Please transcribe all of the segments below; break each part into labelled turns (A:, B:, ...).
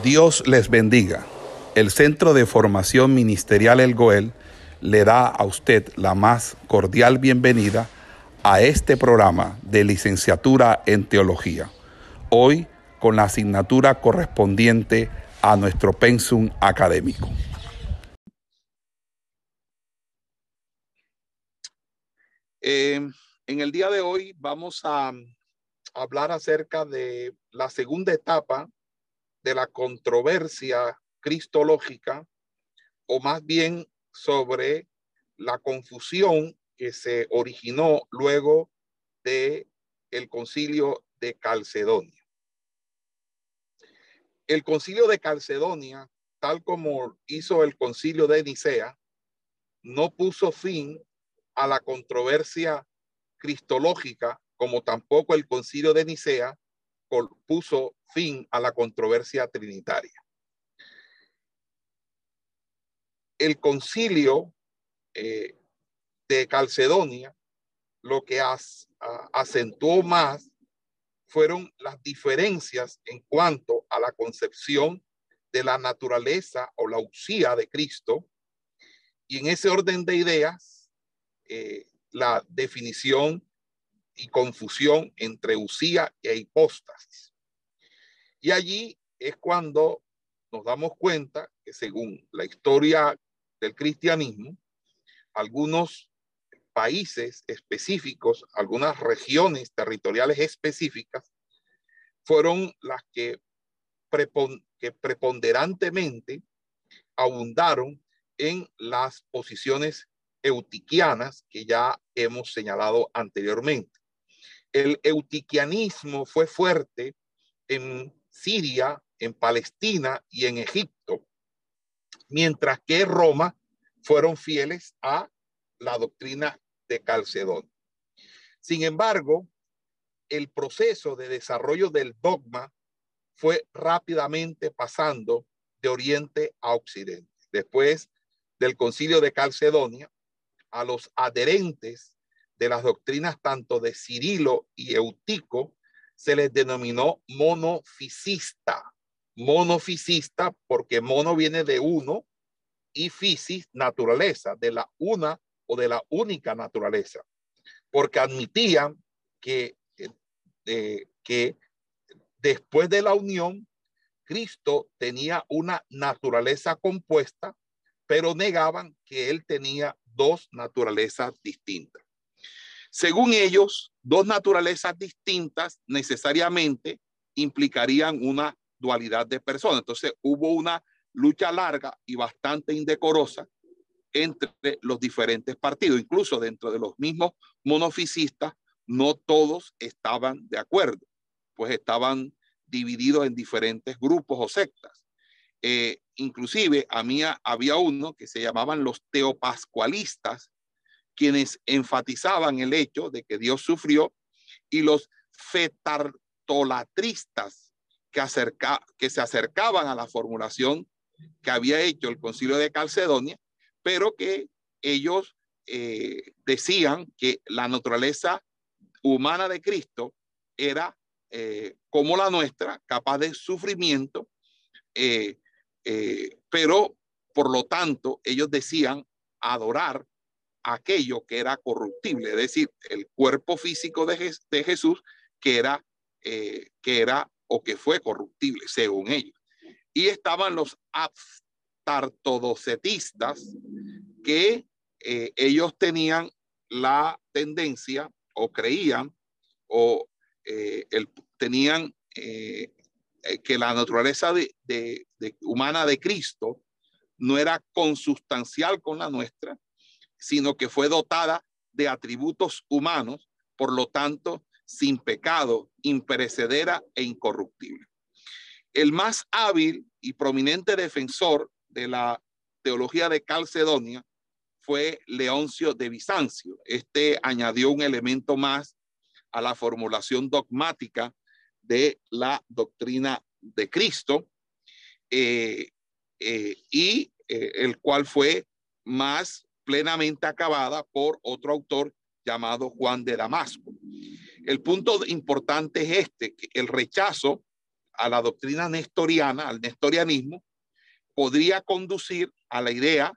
A: Dios les bendiga. El Centro de Formación Ministerial El Goel le da a usted la más cordial bienvenida a este programa de licenciatura en teología. Hoy con la asignatura correspondiente a nuestro pensum académico. Eh, en el día de hoy vamos a hablar acerca de la segunda etapa de la controversia cristológica, o más bien sobre la confusión que se originó luego de el concilio de Calcedonia. El concilio de Calcedonia, tal como hizo el concilio de Nicea, no puso fin a la controversia cristológica, como tampoco el concilio de Nicea puso fin a la controversia trinitaria. El concilio eh, de Calcedonia lo que acentuó más fueron las diferencias en cuanto a la concepción de la naturaleza o la usía de Cristo. Y en ese orden de ideas, eh, la definición y confusión entre usía e hipóstasis. Y allí es cuando nos damos cuenta que según la historia del cristianismo, algunos países específicos, algunas regiones territoriales específicas, fueron las que, que preponderantemente abundaron en las posiciones eutiquianas que ya hemos señalado anteriormente el eutiquianismo fue fuerte en Siria, en Palestina y en Egipto, mientras que Roma fueron fieles a la doctrina de Calcedón. Sin embargo, el proceso de desarrollo del dogma fue rápidamente pasando de oriente a occidente. Después del concilio de Calcedonia, a los adherentes de las doctrinas tanto de Cirilo y Eutico se les denominó monofisista. Monofisista porque mono viene de uno y fisis, naturaleza, de la una o de la única naturaleza. Porque admitían que, eh, que después de la unión, Cristo tenía una naturaleza compuesta, pero negaban que él tenía dos naturalezas distintas. Según ellos, dos naturalezas distintas necesariamente implicarían una dualidad de personas. Entonces hubo una lucha larga y bastante indecorosa entre los diferentes partidos, incluso dentro de los mismos monofisistas, no todos estaban de acuerdo, pues estaban divididos en diferentes grupos o sectas. Eh, inclusive a mí había uno que se llamaban los teopascualistas, quienes enfatizaban el hecho de que Dios sufrió y los fetartolatristas que, que se acercaban a la formulación que había hecho el concilio de Calcedonia, pero que ellos eh, decían que la naturaleza humana de Cristo era eh, como la nuestra, capaz de sufrimiento, eh, pero por lo tanto ellos decían adorar aquello que era corruptible, es decir, el cuerpo físico de, Jesús que era, eh, que era o que fue corruptible, según ellos. Y estaban los abstartodocetistas que eh, ellos tenían la tendencia o creían o eh, tenían que la naturaleza de, humana de Cristo no era consustancial con la nuestra, sino que fue dotada de atributos humanos, por lo tanto, sin pecado, imperecedera e incorruptible. El más hábil y prominente defensor de la teología de Calcedonia fue Leoncio de Bizancio. Este añadió un elemento más a la formulación dogmática de la doctrina de Cristo eh, eh, y eh, el cual fue más plenamente acabada por otro autor llamado Juan de Damasco. El punto importante es este, que el rechazo a la doctrina nestoriana, al nestorianismo, podría conducir a la idea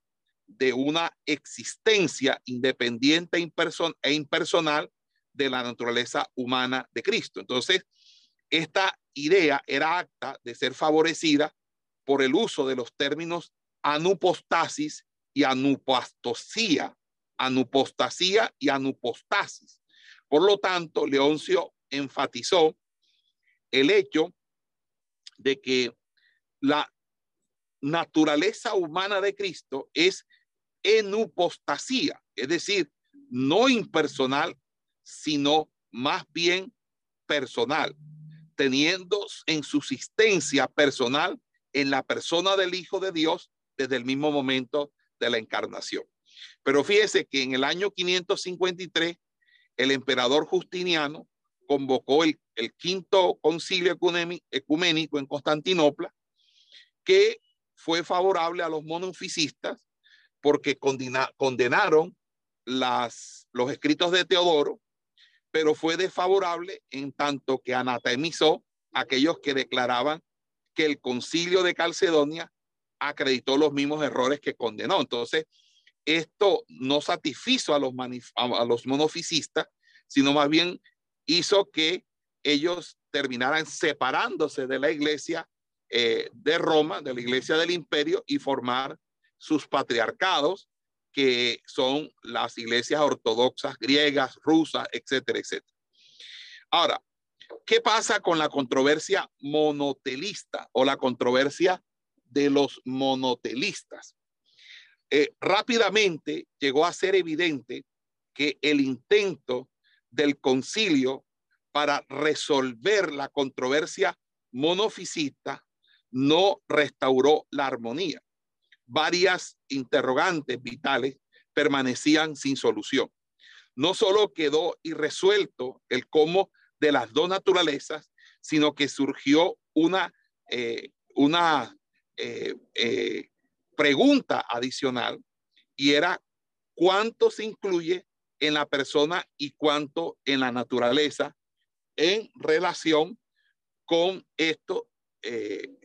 A: de una existencia independiente e impersonal de la naturaleza humana de Cristo. Entonces, esta idea era acta de ser favorecida por el uso de los términos anupostasis y anupastosía, anupostasía y anupostasis. Por lo tanto, Leoncio enfatizó el hecho de que la naturaleza humana de Cristo es enupostasía, es decir, no impersonal, sino más bien personal, teniendo en subsistencia personal en la persona del Hijo de Dios desde el mismo momento de la encarnación. Pero fíjese que en el año 553, el emperador Justiniano convocó el, quinto concilio ecuménico en Constantinopla, que fue favorable a los monofisistas porque condenaron los escritos de Teodoro, pero fue desfavorable en tanto que anatemizó a aquellos que declaraban que el concilio de Calcedonia acreditó los mismos errores que condenó. Entonces, esto no satisfizo a los, monofisistas, sino más bien hizo que ellos terminaran separándose de la iglesia eh, de Roma, de la iglesia del imperio, y formar sus patriarcados, que son las iglesias ortodoxas griegas, rusas, etcétera, etcétera. Ahora, ¿qué pasa con la controversia monotelista o la controversia de los monotelistas? Eh, rápidamente llegó a ser evidente que el intento del concilio para resolver la controversia monofisista no restauró la armonía varias interrogantes vitales permanecían sin solución. No solo quedó irresuelto el cómo de las dos naturalezas, sino que surgió una, eh, una eh, eh, pregunta adicional y era cuánto se incluye en la persona y cuánto en la naturaleza en relación con esto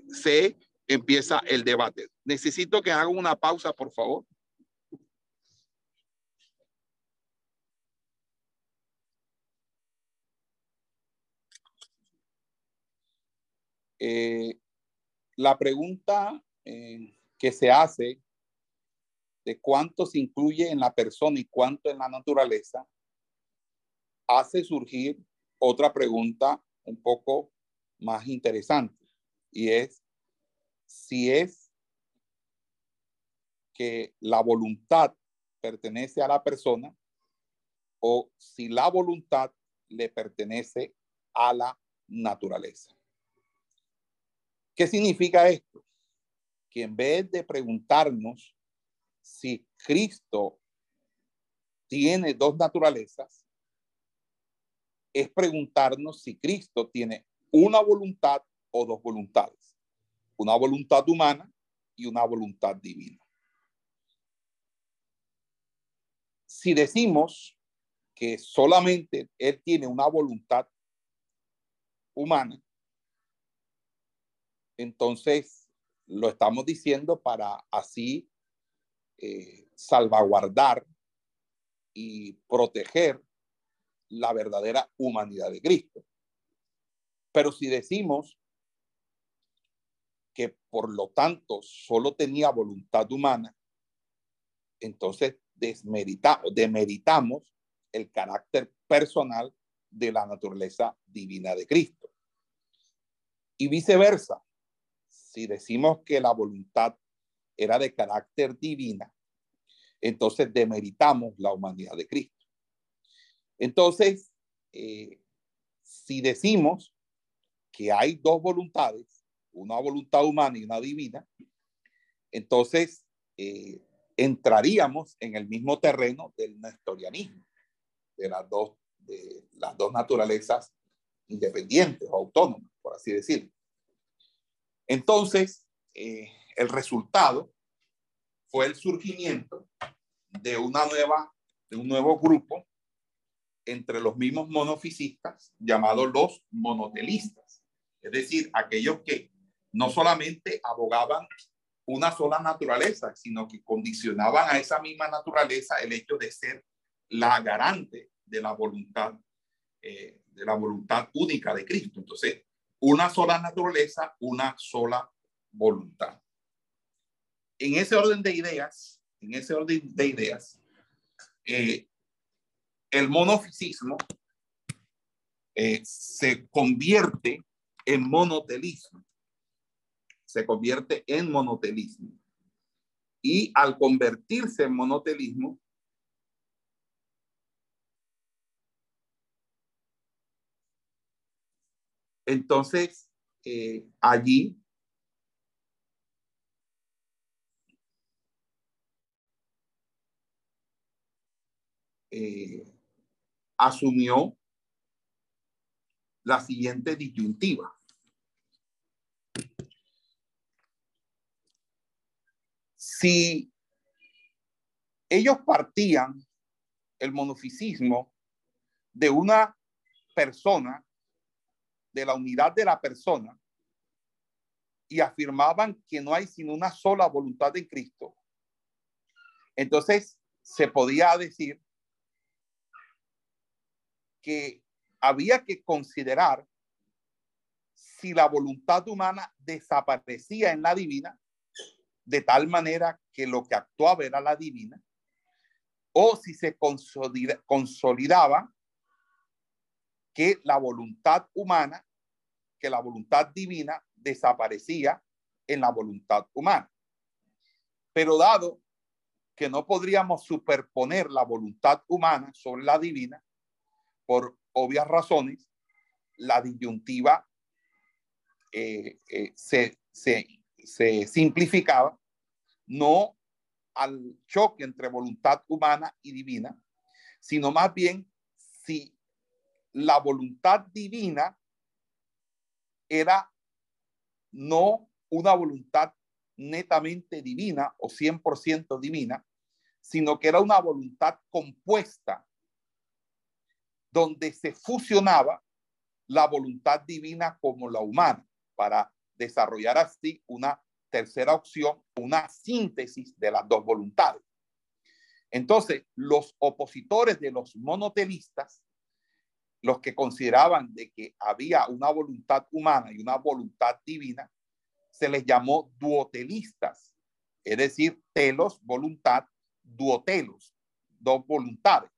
A: se empieza el debate. Necesito que haga una pausa, por favor. Eh, la pregunta eh, que se hace de cuánto se incluye en la persona y cuánto en la naturaleza hace surgir otra pregunta un poco más interesante y es si es que la voluntad pertenece a la persona o si la voluntad le pertenece a la naturaleza. ¿Qué significa esto? Que en vez de preguntarnos si Cristo tiene dos naturalezas, es preguntarnos si Cristo tiene una voluntad o dos voluntades una voluntad humana y una voluntad divina. Si decimos que solamente Él tiene una voluntad humana, entonces lo estamos diciendo para así eh, salvaguardar y proteger la verdadera humanidad de Cristo. Pero si decimos que por lo tanto solo tenía voluntad humana, entonces desmerita, demeritamos el carácter personal de la naturaleza divina de Cristo. Y viceversa, si decimos que la voluntad era de carácter divina, entonces demeritamos la humanidad de Cristo. Entonces, eh, si decimos que hay dos voluntades, una voluntad humana y una divina, entonces eh, entraríamos en el mismo terreno del nestorianismo, de las dos, de las dos naturalezas independientes o autónomas, por así decirlo. Entonces, eh, el resultado fue el surgimiento de una nueva, de un nuevo grupo entre los mismos monofisistas llamados los monotelistas. Es decir, aquellos que no solamente abogaban una sola naturaleza, sino que condicionaban a esa misma naturaleza el hecho de ser la garante de la voluntad, eh, de la voluntad única de Cristo. Entonces, una sola naturaleza, una sola voluntad. En ese orden de ideas, en ese orden de ideas, eh, el monofisismo eh, se convierte en monotelismo. Se convierte en monotelismo. Y al convertirse en monotelismo, entonces eh, allí eh, asumió la siguiente disyuntiva. Si ellos partían el monofisismo de una persona, de la unidad de la persona, y afirmaban que no hay sino una sola voluntad en Cristo, entonces se podía decir que había que considerar si la voluntad humana desaparecía en la divina, de tal manera que lo que actuaba era la divina, o si se consolidaba que la voluntad humana, que la voluntad divina desaparecía en la voluntad humana. Pero dado que no podríamos superponer la voluntad humana sobre la divina, por obvias razones, la disyuntiva eh, eh, se, se simplificaba no al choque entre voluntad humana y divina, sino más bien si la voluntad divina era no una voluntad netamente divina o 100% divina, sino que era una voluntad compuesta donde se fusionaba la voluntad divina como la humana para desarrollar así una tercera opción, una síntesis de las dos voluntades. Entonces, los opositores de los monotelistas, los que consideraban de que había una voluntad humana y una voluntad divina, se les llamó duotelistas, es decir, telos, voluntad, duotelos, dos voluntades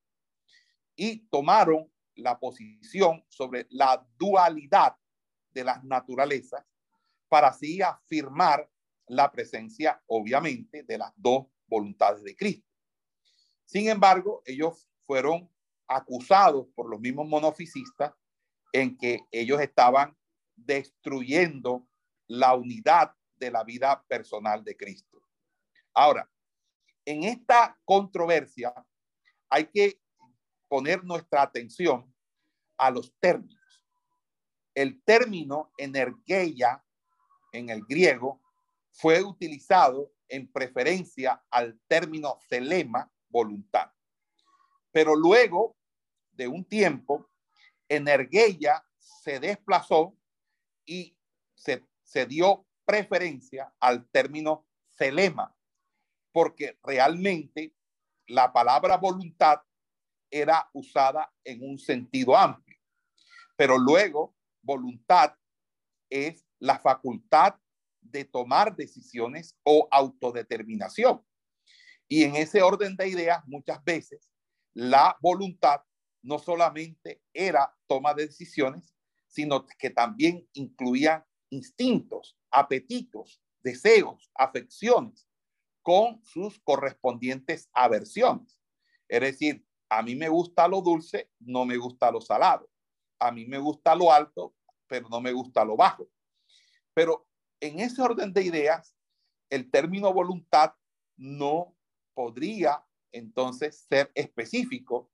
A: y tomaron la posición sobre la dualidad de las naturalezas para así afirmar la presencia, obviamente, de las dos voluntades de Cristo. Sin embargo, ellos fueron acusados por los mismos monofisistas en que ellos estaban destruyendo la unidad de la vida personal de Cristo. Ahora, en esta controversia hay que poner nuestra atención a los términos. El término energeia en el griego fue utilizado en preferencia al término celema, voluntad. Pero luego de un tiempo, energeia se desplazó y se, se dio preferencia al término celema, porque realmente la palabra voluntad era usada en un sentido amplio. Pero luego, voluntad es la facultad de tomar decisiones o autodeterminación. Y en ese orden de ideas, muchas veces, la voluntad no solamente era toma de decisiones, sino que también incluía instintos, apetitos, deseos, afecciones, con sus correspondientes aversiones. Es decir, a mí me gusta lo dulce, no me gusta lo salado. A mí me gusta lo alto, pero no me gusta lo bajo. Pero en ese orden de ideas, el término voluntad no podría entonces ser específico,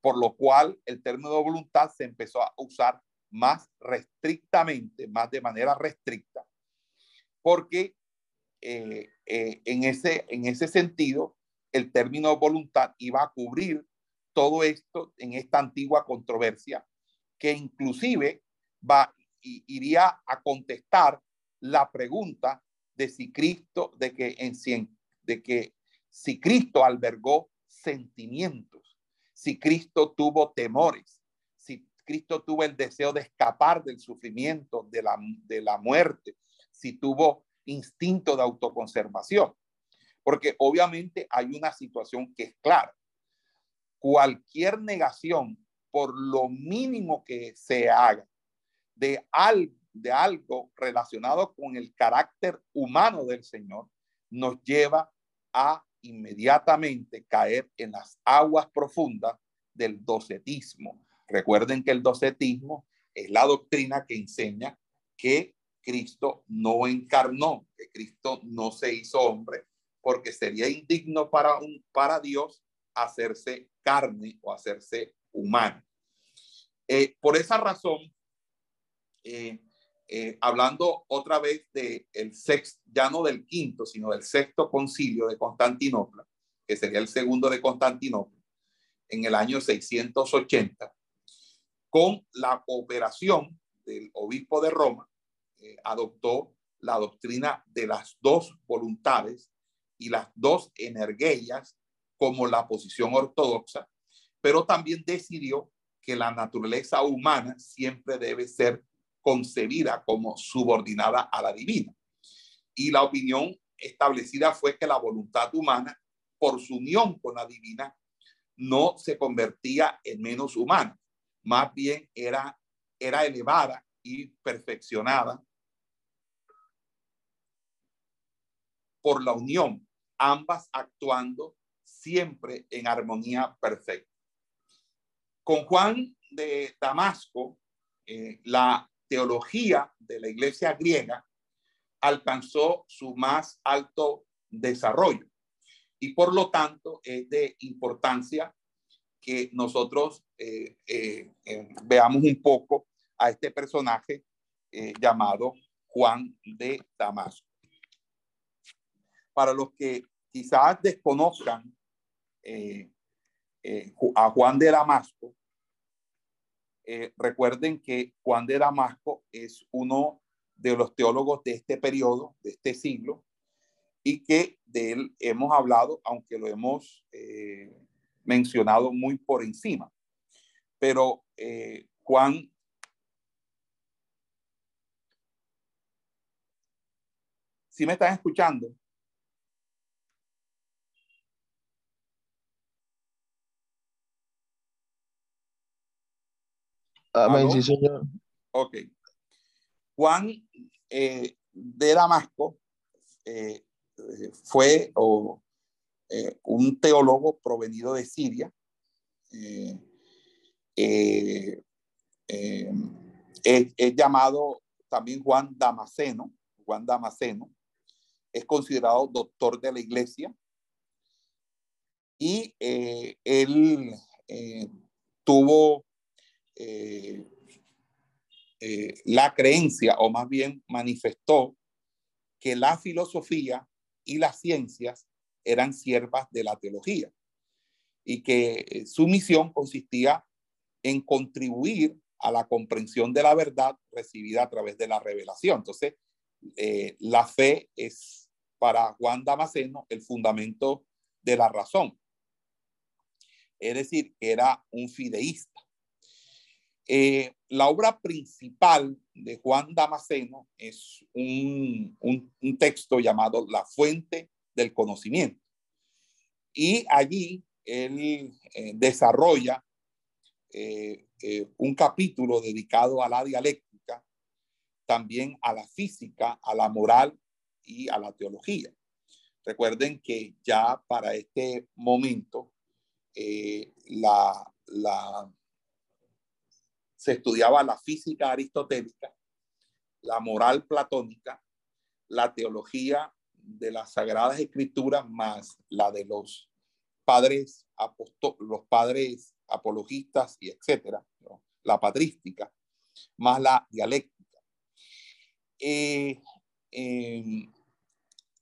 A: por lo cual el término voluntad se empezó a usar más restrictamente, más de manera restricta, porque eh, eh, en, ese, en ese sentido, el término voluntad iba a cubrir todo esto en esta antigua controversia que inclusive va, iría a contestar la pregunta de si Cristo, de que, en, de que si Cristo albergó sentimientos, si Cristo tuvo temores, si Cristo tuvo el deseo de escapar del sufrimiento, de la, de la muerte, si tuvo instinto de autoconservación. Porque obviamente hay una situación que es clara. Cualquier negación, por lo mínimo que se haga, de, al, de algo relacionado con el carácter humano del Señor, nos lleva a inmediatamente caer en las aguas profundas del docetismo. Recuerden que el docetismo es la doctrina que enseña que Cristo no encarnó, que Cristo no se hizo hombre, porque sería indigno para, un, para Dios hacerse carne o hacerse humano. Eh, por esa razón, eh, eh, hablando otra vez del el sexto, ya no del quinto, sino del sexto concilio de Constantinopla, que sería el segundo de Constantinopla, en el año 680, con la cooperación del obispo de Roma, eh, adoptó la doctrina de las dos voluntades y las dos energías como la posición ortodoxa, pero también decidió que la naturaleza humana siempre debe ser concebida como subordinada a la divina. Y la opinión establecida fue que la voluntad humana, por su unión con la divina, no se convertía en menos humana, más bien era, era elevada y perfeccionada por la unión, ambas actuando siempre en armonía perfecta. Con Juan de Damasco, eh, la teología de la iglesia griega alcanzó su más alto desarrollo y por lo tanto es de importancia que nosotros eh, eh, eh, veamos un poco a este personaje llamado Juan de Damasco. Para los que quizás desconozcan a Juan de Damasco, eh, recuerden que Juan de Damasco es uno de los teólogos de este periodo, de este siglo, y que de él hemos hablado, aunque lo hemos eh, mencionado muy por encima. Pero eh, Juan ¿Sí me están escuchando?
B: Amén, sí, señor.
A: Ok. Juan eh, de Damasco eh, fue eh, un teólogo provenido de Siria. Es, es, llamado también Juan Damasceno. Juan Damasceno es considerado doctor de la iglesia y él tuvo eh, eh, la creencia, o más bien manifestó, que la filosofía y las ciencias eran siervas de la teología y que eh, su misión consistía en contribuir a la comprensión de la verdad recibida a través de la revelación. Entonces, la fe es para Juan Damasceno el fundamento de la razón. Es decir, que era un fideísta. Eh, la obra principal de Juan Damasceno es un, texto llamado La Fuente del Conocimiento. Y allí él eh, desarrolla eh, un capítulo dedicado a la dialéctica, también a la física, a la moral y a la teología. Recuerden que ya para este momento la, la se estudiaba la física aristotélica, la moral platónica, la teología de las sagradas escrituras más la de los padres los padres apologistas y etcétera, la patrística, más la dialéctica. Eh,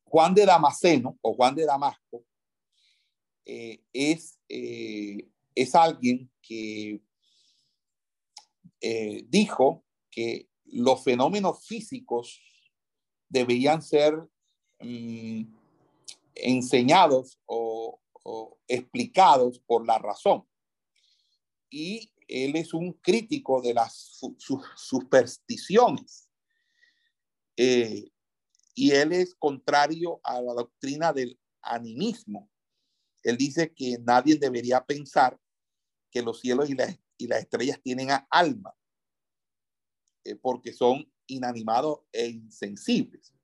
A: Juan de Damasceno o Juan de Damasco eh, es, eh, es alguien que eh, dijo que los fenómenos físicos debían ser mm, enseñados o, explicados por la razón. Y él es un crítico de las supersticiones. Eh, y él es contrario a la doctrina del animismo. Él dice que nadie debería pensar que los cielos y las, y las estrellas tienen alma, eh, porque son inanimados e insensibles.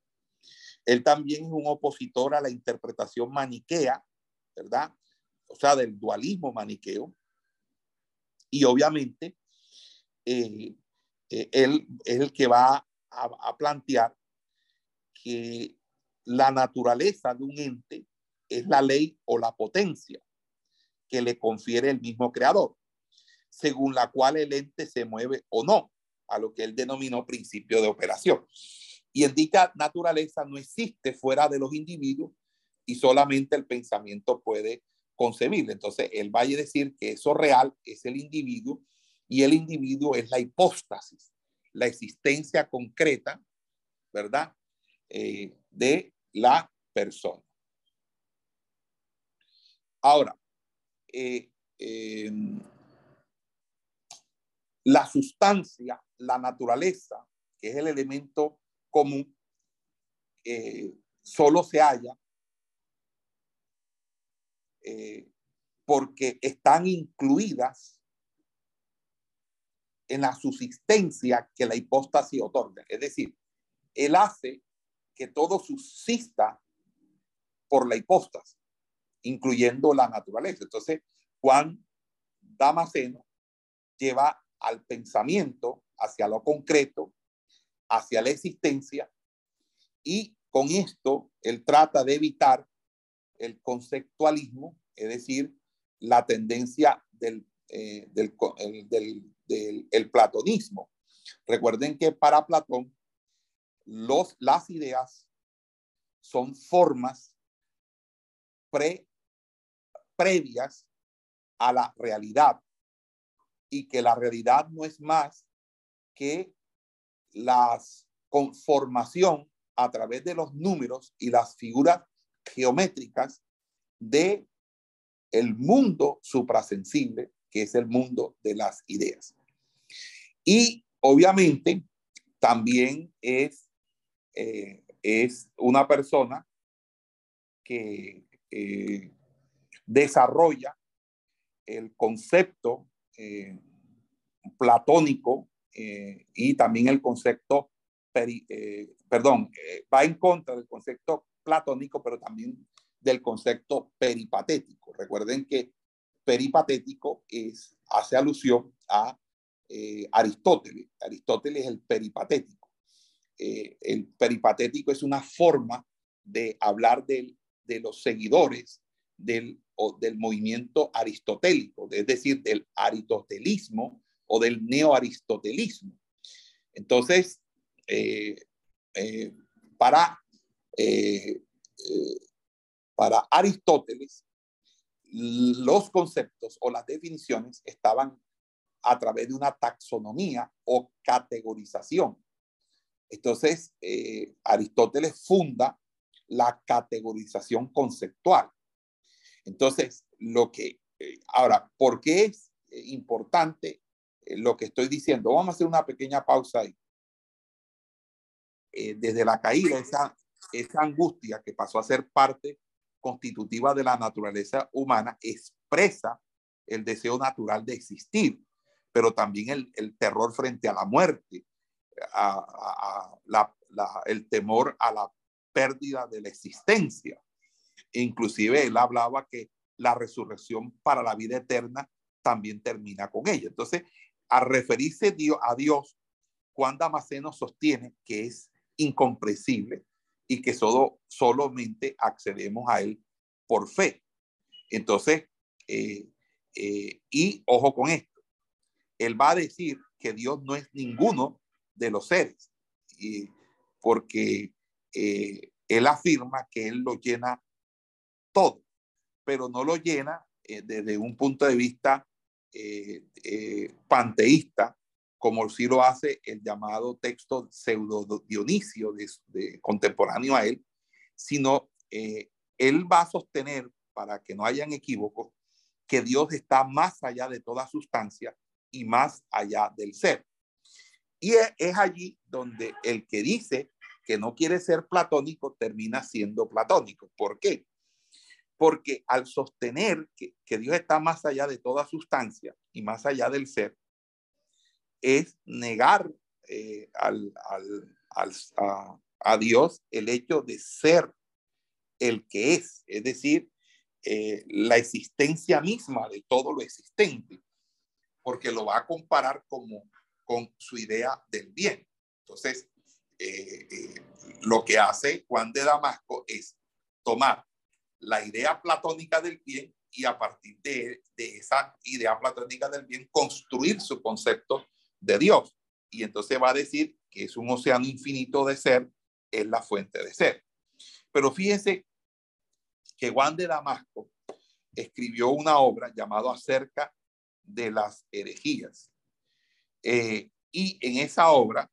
A: Él también es un opositor a la interpretación maniquea, ¿verdad? O sea, del dualismo maniqueo. Y obviamente, eh, eh, él es el que va a plantear que la naturaleza de un ente es la ley o la potencia que le confiere el mismo creador, según la cual el ente se mueve o no, a lo que él denominó principio de operación. Y en dicha naturaleza no existe fuera de los individuos y solamente el pensamiento puede concebirlo. Entonces, él va a decir que eso real es el individuo y el individuo es la hipóstasis, la existencia concreta, ¿verdad? Eh, de la persona. Ahora, eh, em, la sustancia, la naturaleza, que es el elemento común, eh, solo se halla porque están incluidas en la subsistencia que la hipóstasis otorga. Es decir, él hace que todo subsista por la hipóstasis, incluyendo la naturaleza. Entonces, Juan Damasceno lleva al pensamiento hacia lo concreto, hacia la existencia, y con esto él trata de evitar el conceptualismo, es decir, la tendencia del, eh, del, del, del platonismo. Recuerden que para Platón los, las ideas son formas pre, previas a la realidad y que la realidad no es más que la conformación a través de los números y las figuras geométricas de el mundo suprasensible, que es el mundo de las ideas. Y obviamente también es eh, es una persona que eh, desarrolla el concepto eh, platónico y también el concepto, perdón, va en contra del concepto platónico, pero también del concepto peripatético. Recuerden que peripatético es, hace alusión a Aristóteles. Aristóteles es el peripatético. Eh, el peripatético es una forma de hablar de los seguidores del, del movimiento aristotélico, es decir, del aristotelismo o del neoaristotelismo. Entonces, eh, eh, para, para Aristóteles, los conceptos o las definiciones estaban a través de una taxonomía o categorización. Entonces, eh, Aristóteles funda la categorización conceptual. Entonces, lo que, eh, ahora, ¿por qué es eh, importante lo que estoy diciendo? Vamos a hacer una pequeña pausa ahí. desde la caída, esa, esa angustia que pasó a ser parte constitutiva de la naturaleza humana, expresa el deseo natural de existir, pero también el, el terror frente a la muerte, a, el temor a la pérdida de la existencia. Inclusive él hablaba que la resurrección para la vida eterna también termina con ella. Entonces, a referirse a Dios, Juan Damasceno sostiene que es incomprensible y que solo, solamente accedemos a él por fe. Entonces, eh, eh, y ojo con esto, él va a decir que Dios no es ninguno de los seres, porque eh, él afirma que él lo llena todo, pero no lo llena eh, desde un punto de vista eh, panteísta como sí lo hace el llamado texto pseudo Dionisio contemporáneo a él, sino eh, él va a sostener, para que no hayan equívocos, que Dios está más allá de toda sustancia y más allá del ser. Y es, allí donde el que dice que no quiere ser platónico termina siendo platónico. ¿Por qué? Porque al sostener que, Dios está más allá de toda sustancia y más allá del ser, es negar eh, al, a, Dios el hecho de ser el que es, es decir, eh, la existencia misma de todo lo existente, porque lo va a comparar como con su idea del bien. Entonces, eh, eh, lo que hace Juan de Damasco es tomar la idea platónica del bien y a partir de, esa idea platónica del bien construir su concepto de Dios. Y entonces va a decir que es un océano infinito de ser, es la fuente de ser. Pero fíjense que Juan de Damasco escribió una obra llamada acerca de las herejías. Eh, y en esa obra,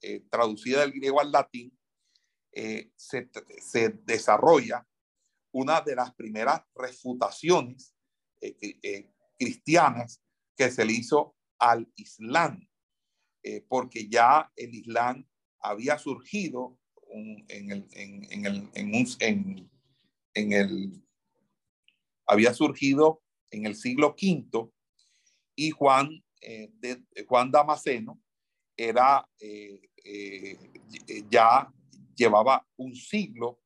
A: eh, traducida del griego al latín, eh, se, desarrolla una de las primeras refutaciones cristianas que se le hizo al Islam, porque ya el Islam había surgido en, el, en, el, en, en, el, había surgido en el siglo V y Juan eh, de Juan Damasceno era, eh, eh, ya llevaba un siglo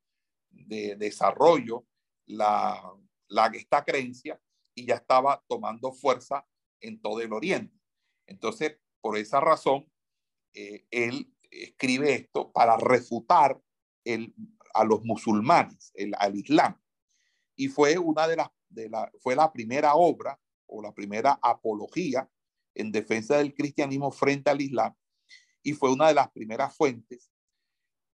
A: de desarrollo la, la, esta creencia y ya estaba tomando fuerza en todo el oriente. Entonces, por esa razón, él escribe esto para refutar el, a los musulmanes, el, al Islam. Y fue una de las, de la, fue la primera obra o la primera apología en defensa del cristianismo frente al Islam y fue una de las primeras fuentes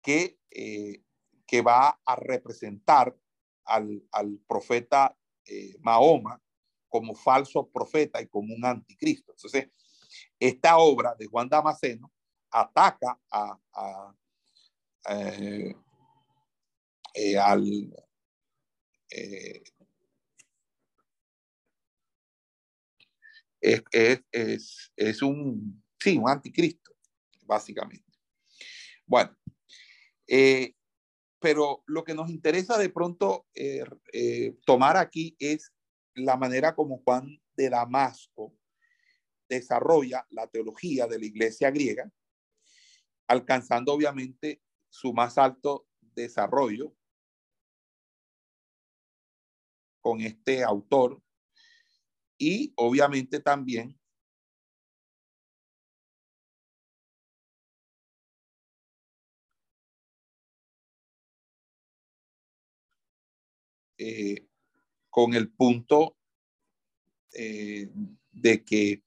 A: que, eh, que va a representar al, profeta eh, Mahoma como falso profeta y como un anticristo. Entonces, esta obra de Juan Damasceno ataca a, eh, al, es, es, un, sí, un anticristo, básicamente. Bueno, eh, pero lo que nos interesa de pronto eh, eh, tomar aquí es la manera como Juan de Damasco desarrolla la teología de la iglesia griega, alcanzando obviamente su más alto desarrollo con este autor y obviamente también eh, con el punto eh, de que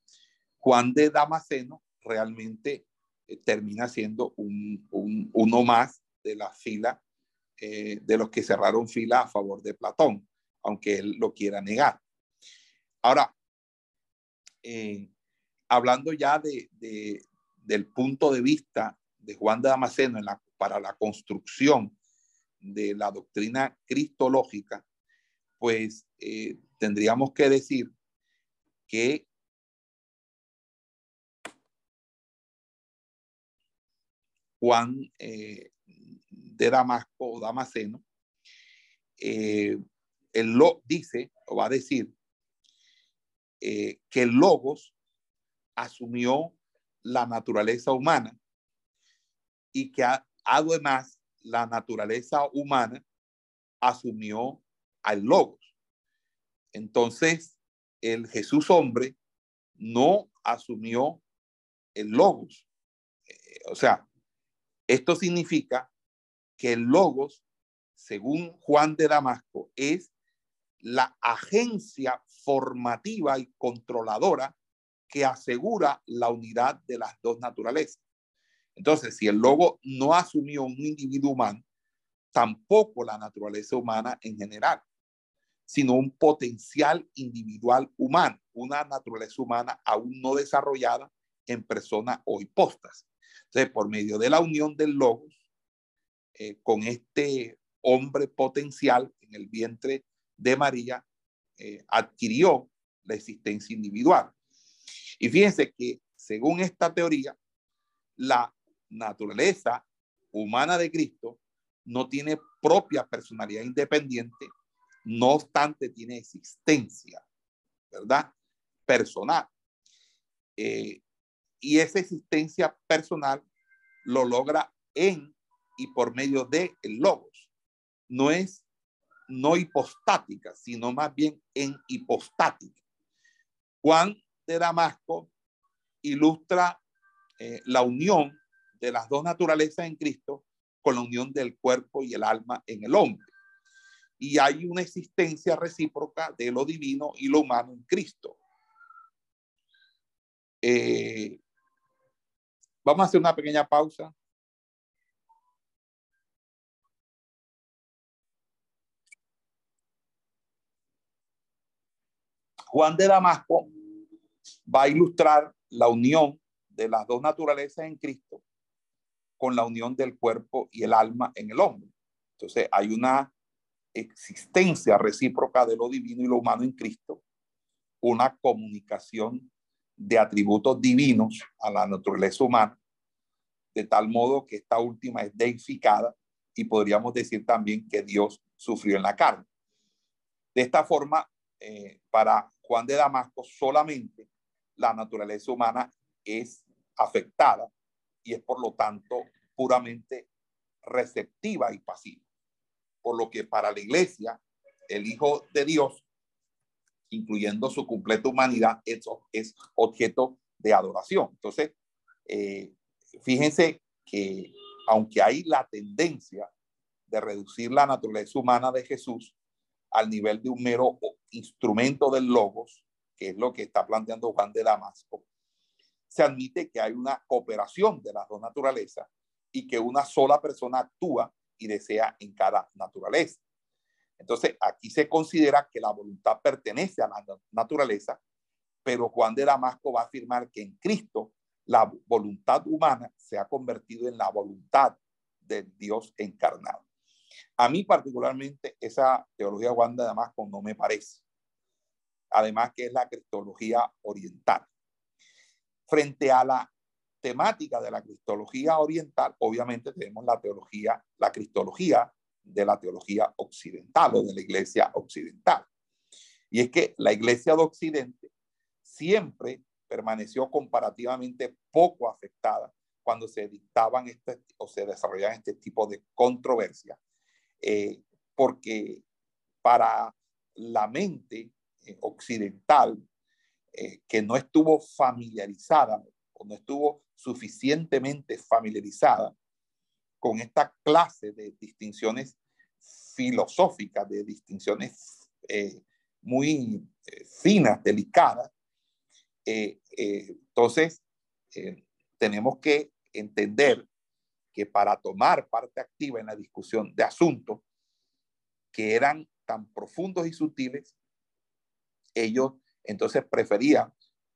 A: Juan de Damasceno realmente eh, termina siendo un, uno más de la fila de los que cerraron fila a favor de Platón, aunque él lo quiera negar. Ahora, hablando ya de, del punto de vista de Juan de Damasceno para la construcción de la doctrina cristológica, pues eh, tendríamos que decir que Juan eh, de Damasco o Damasceno, él lo dice o va a decir eh, que el Logos asumió la naturaleza humana y que además la naturaleza humana asumió al Logos. Entonces, el Jesús hombre no asumió el Logos. Eh, o sea, esto significa que el Logos, según Juan de Damasco, es la agencia formativa y controladora que asegura la unidad de las dos naturalezas. Entonces, si el lobo no asumió un individuo humano, tampoco la naturaleza humana en general, sino un potencial individual humano, una naturaleza humana aún no desarrollada en persona o hipóstasis. Entonces, por medio de la unión del logos eh, con este hombre potencial en el vientre de María, eh, adquirió la existencia individual. Y fíjense que según esta teoría, la naturaleza humana de Cristo no tiene propia personalidad independiente, no obstante tiene existencia, ¿verdad? Personal. Eh, y esa existencia personal lo logra en y por medio de el logos. No es no hipostática, sino más bien en hipostática. Juan de Damasco ilustra eh, la unión de las dos naturalezas en Cristo con la unión del cuerpo y el alma en el hombre. Y hay una existencia recíproca de lo divino y lo humano en Cristo. Eh, vamos a hacer una pequeña pausa. Juan de Damasco va a ilustrar la unión de las dos naturalezas en Cristo con la unión del cuerpo y el alma en el hombre. Entonces hay una existencia recíproca de lo divino y lo humano en Cristo, una comunicación de atributos divinos a la naturaleza humana, de tal modo que esta última es deificada y podríamos decir también que Dios sufrió en la carne. De esta forma, eh, para Juan de Damasco, solamente la naturaleza humana es afectada y es por lo tanto puramente receptiva y pasiva. Por lo que para la iglesia, el Hijo de Dios, incluyendo su completa humanidad, es, es objeto de adoración. Entonces, eh, fíjense que aunque hay la tendencia de reducir la naturaleza humana de Jesús al nivel de un mero instrumento del logos, que es lo que está planteando Juan de Damasco, se admite que hay una cooperación de las dos naturalezas y que una sola persona actúa y desea en cada naturaleza. Entonces, aquí se considera que la voluntad pertenece a la naturaleza, pero Juan de Damasco va a afirmar que en Cristo la voluntad humana se ha convertido en la voluntad del Dios encarnado. A mí particularmente esa teología Juan de Damasco no me parece. Además que es la cristología oriental. Frente a la temática de la cristología oriental, obviamente tenemos la teología, la cristología de la teología occidental o de la iglesia occidental. Y es que la iglesia de Occidente siempre permaneció comparativamente poco afectada cuando se dictaban este, o se desarrollaban este tipo de controversias eh, porque para la mente eh, occidental, eh, que no estuvo familiarizada o no estuvo suficientemente familiarizada con esta clase de distinciones filosóficas, de distinciones muy finas, delicadas, entonces tenemos que entender que para tomar parte activa en la discusión de asuntos que eran tan profundos y sutiles, ellos entonces preferían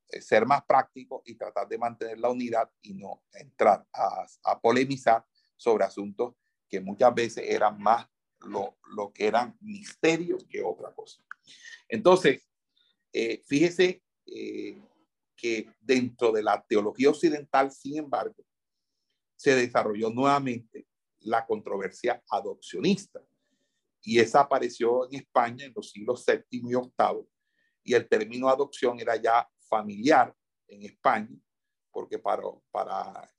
A: eh, ser más prácticos y tratar de mantener la unidad y no entrar a, polemizar sobre asuntos que muchas veces eran más lo, que eran misterios que otra cosa. Entonces, eh, fíjese eh, que dentro de la teología occidental, sin embargo, se desarrolló nuevamente la controversia adopcionista. Y esa apareció en España en los siglos séptimo y octavo. Y el término adopción era ya familiar en España, porque para, para,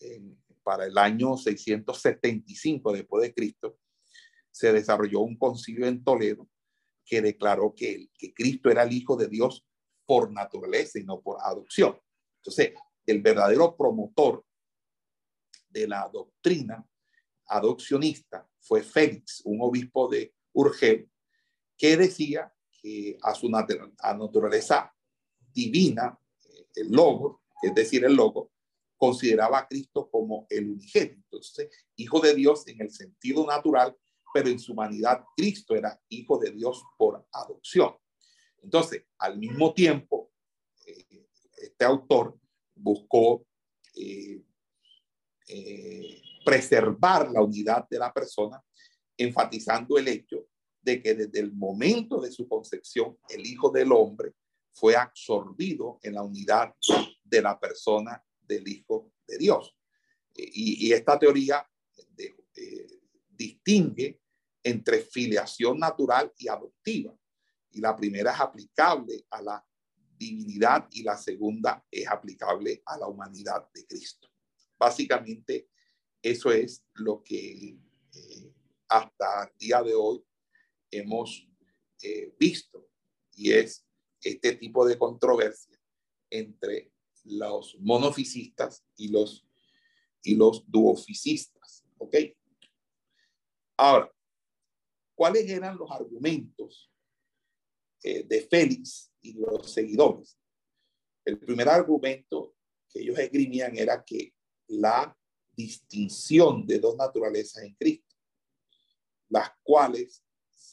A: para el año 675 después de Cristo se desarrolló un concilio en Toledo que declaró que, que Cristo era el Hijo de Dios por naturaleza y no por adopción. Entonces, el verdadero promotor de la doctrina adopcionista fue Félix, un obispo de Urgel, que decía que a su naturaleza divina, eh, el logo, es decir, el logo, consideraba a Cristo como el unigénito, hijo de Dios en el sentido natural, pero en su humanidad Cristo era hijo de Dios por adopción. Entonces, al mismo tiempo, eh, este autor buscó eh, eh, preservar la unidad de la persona, enfatizando el hecho de que desde el momento de su concepción, el Hijo del Hombre fue absorbido en la unidad de la persona del Hijo de Dios. Y, esta teoría distingue entre filiación natural y adoptiva. Y la primera es aplicable a la divinidad y la segunda es aplicable a la humanidad de Cristo. Básicamente, eso es lo que eh, hasta el día de hoy hemos eh, visto y es este tipo de controversia entre los monofisistas y los, y los duoficistas. ¿Ok? Ahora, ¿cuáles eran los argumentos eh, de Félix y los seguidores? El primer argumento que ellos esgrimían era que la distinción de dos naturalezas en Cristo, las cuales,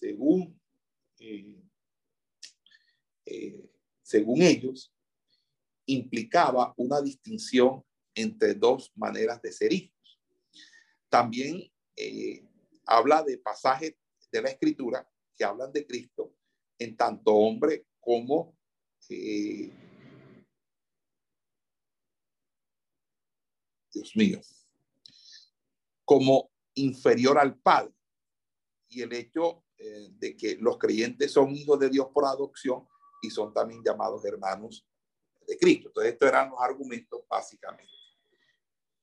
A: según, eh, eh, según ellos, implicaba una distinción entre dos maneras de ser hijos. También habla de pasajes de la escritura que hablan de Cristo en tanto hombre como eh, Dios mío, como inferior al Padre. Y el hecho eh, de que los creyentes son hijos de Dios por adopción y son también llamados hermanos de Cristo. Entonces, estos eran los argumentos básicamente.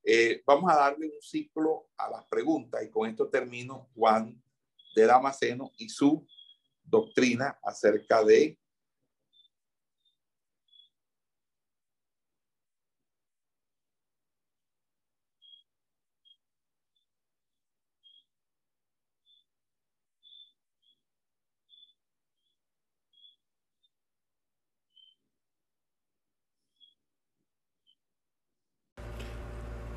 A: Eh, vamos a darle un ciclo a las preguntas y con esto termino Juan de Damasceno y su doctrina acerca de